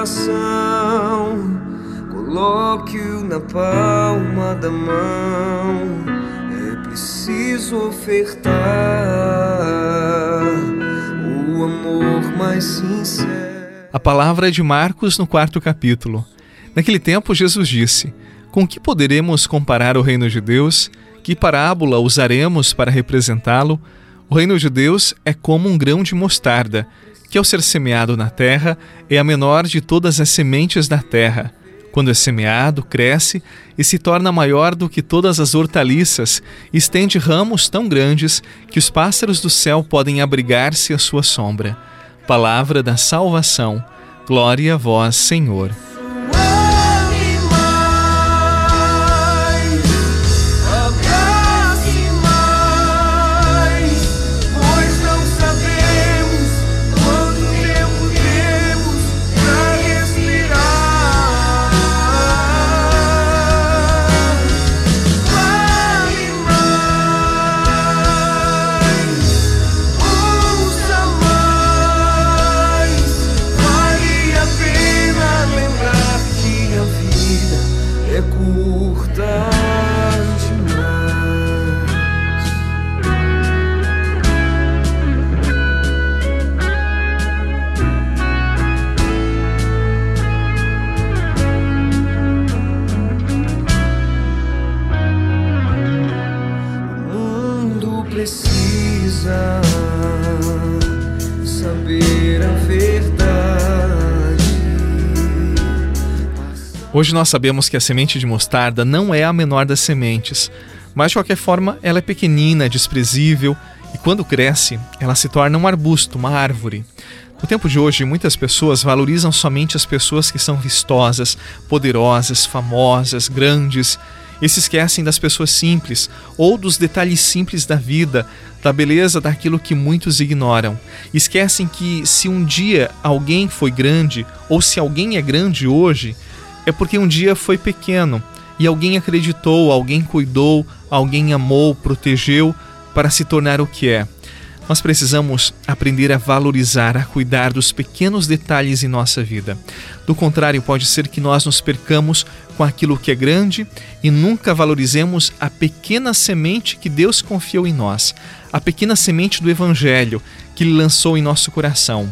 coração, coloque-o na palma da mão. É preciso ofertar o amor mais sincero. A palavra é de Marcos no quarto capítulo. Naquele tempo, Jesus disse: Com que poderemos comparar o reino de Deus? Que parábola usaremos para representá-lo? O reino de Deus é como um grão de mostarda, que ao ser semeado na terra é a menor de todas as sementes da terra. Quando é semeado, cresce e se torna maior do que todas as hortaliças, e estende ramos tão grandes que os pássaros do céu podem abrigar-se à sua sombra. Palavra da salvação. Glória a vós, Senhor. Hoje nós sabemos que a semente de mostarda não é a menor das sementes, mas de qualquer forma ela é pequenina, desprezível e quando cresce, ela se torna um arbusto, uma árvore. No tempo de hoje, muitas pessoas valorizam somente as pessoas que são vistosas, poderosas, famosas, grandes e se esquecem das pessoas simples ou dos detalhes simples da vida, da beleza daquilo que muitos ignoram. Esquecem que se um dia alguém foi grande ou se alguém é grande hoje, é porque um dia foi pequeno e alguém acreditou, alguém cuidou, alguém amou, protegeu para se tornar o que é. Nós precisamos aprender a valorizar, a cuidar dos pequenos detalhes em nossa vida. Do contrário, pode ser que nós nos percamos com aquilo que é grande e nunca valorizemos a pequena semente que Deus confiou em nós, a pequena semente do Evangelho que Ele lançou em nosso coração.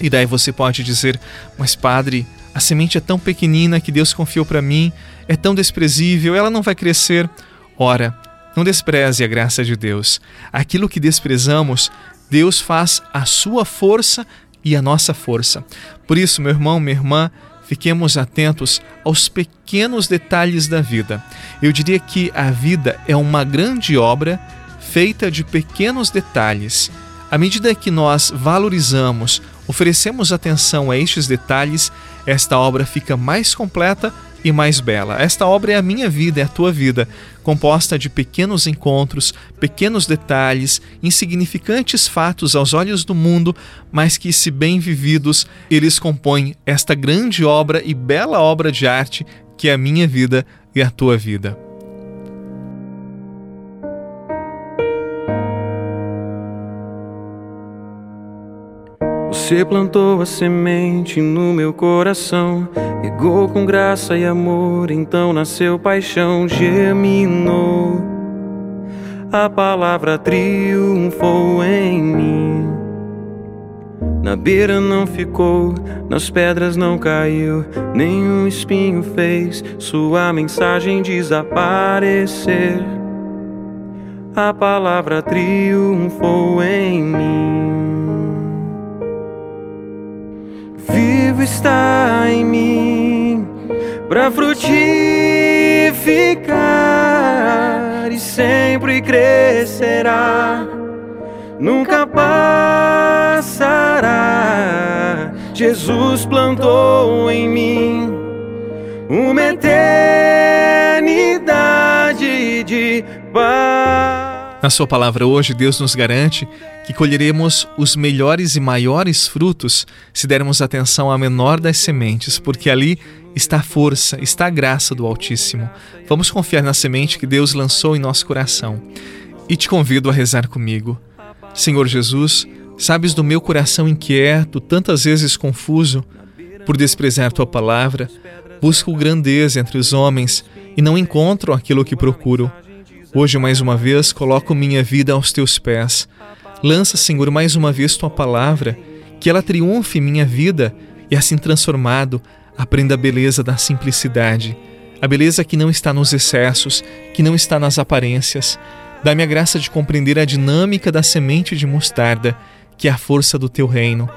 E daí você pode dizer: Mas, Padre, a semente é tão pequenina que Deus confiou para mim, é tão desprezível, ela não vai crescer. Ora, não despreze a graça de Deus. Aquilo que desprezamos, Deus faz a sua força e a nossa força. Por isso, meu irmão, minha irmã, fiquemos atentos aos pequenos detalhes da vida. Eu diria que a vida é uma grande obra feita de pequenos detalhes. À medida que nós valorizamos, oferecemos atenção a estes detalhes, esta obra fica mais completa e mais bela. Esta obra é a minha vida, é a tua vida, composta de pequenos encontros, pequenos detalhes, insignificantes fatos aos olhos do mundo, mas que, se bem vividos, eles compõem esta grande obra e bela obra de arte que é a minha vida e a tua vida. Você plantou a semente no meu coração, regou com graça e amor, então nasceu paixão, germinou. A palavra triunfou em mim. Na beira não ficou, nas pedras não caiu, nenhum espinho fez sua mensagem desaparecer. A palavra triunfou em mim. Vivo está em mim para frutificar e sempre crescerá, nunca passará. Jesus plantou em mim uma eternidade de paz. Na Sua palavra hoje, Deus nos garante que colheremos os melhores e maiores frutos se dermos atenção à menor das sementes, porque ali está a força, está a graça do Altíssimo. Vamos confiar na semente que Deus lançou em nosso coração. E te convido a rezar comigo. Senhor Jesus, sabes do meu coração inquieto, tantas vezes confuso, Por desprezar tua palavra, busco grandeza entre os homens e não encontro aquilo que procuro. Hoje, mais uma vez, coloco minha vida aos teus pés. Lança, Senhor, mais uma vez tua palavra, que ela triunfe em minha vida e, assim transformado, aprenda a beleza da simplicidade, a beleza que não está nos excessos, que não está nas aparências. Dá-me a graça de compreender a dinâmica da semente de mostarda, que é a força do teu reino.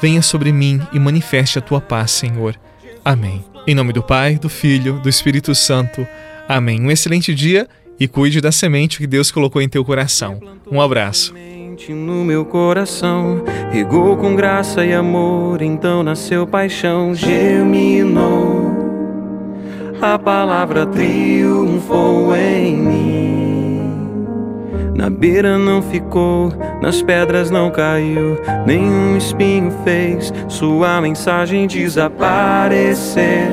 Venha sobre mim e manifeste a tua paz, Senhor. Amém. Em nome do Pai, do Filho, do Espírito Santo. Amém. Um excelente dia e cuide da semente que Deus colocou em teu coração. Um abraço. No meu coração, regou com graça e amor, então nasceu paixão, germinou. A palavra triunfou em mim. Na beira não ficou, nas pedras não caiu, nenhum espinho fez sua mensagem desaparecer.